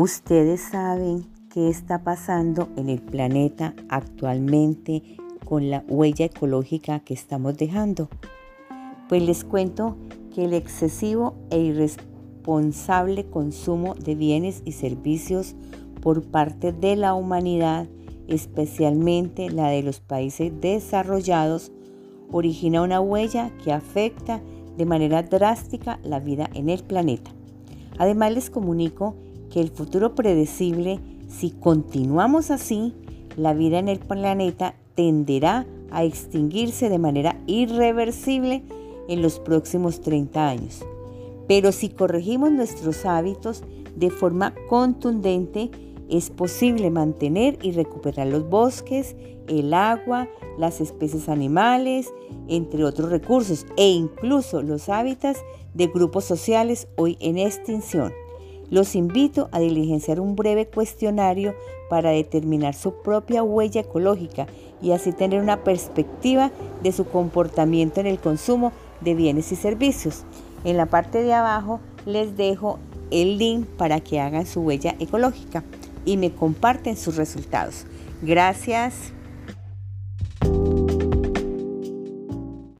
Ustedes saben qué está pasando en el planeta actualmente con la huella ecológica que estamos dejando. Pues les cuento que el excesivo e irresponsable consumo de bienes y servicios por parte de la humanidad, especialmente la de los países desarrollados, origina una huella que afecta de manera drástica la vida en el planeta. Además les comunico que el futuro predecible, si continuamos así, la vida en el planeta tenderá a extinguirse de manera irreversible en los próximos 30 años. Pero si corregimos nuestros hábitos de forma contundente, es posible mantener y recuperar los bosques, el agua, las especies animales, entre otros recursos, e incluso los hábitats de grupos sociales hoy en extinción. Los invito a diligenciar un breve cuestionario para determinar su propia huella ecológica y así tener una perspectiva de su comportamiento en el consumo de bienes y servicios. En la parte de abajo les dejo el link para que hagan su huella ecológica y me comparten sus resultados. Gracias.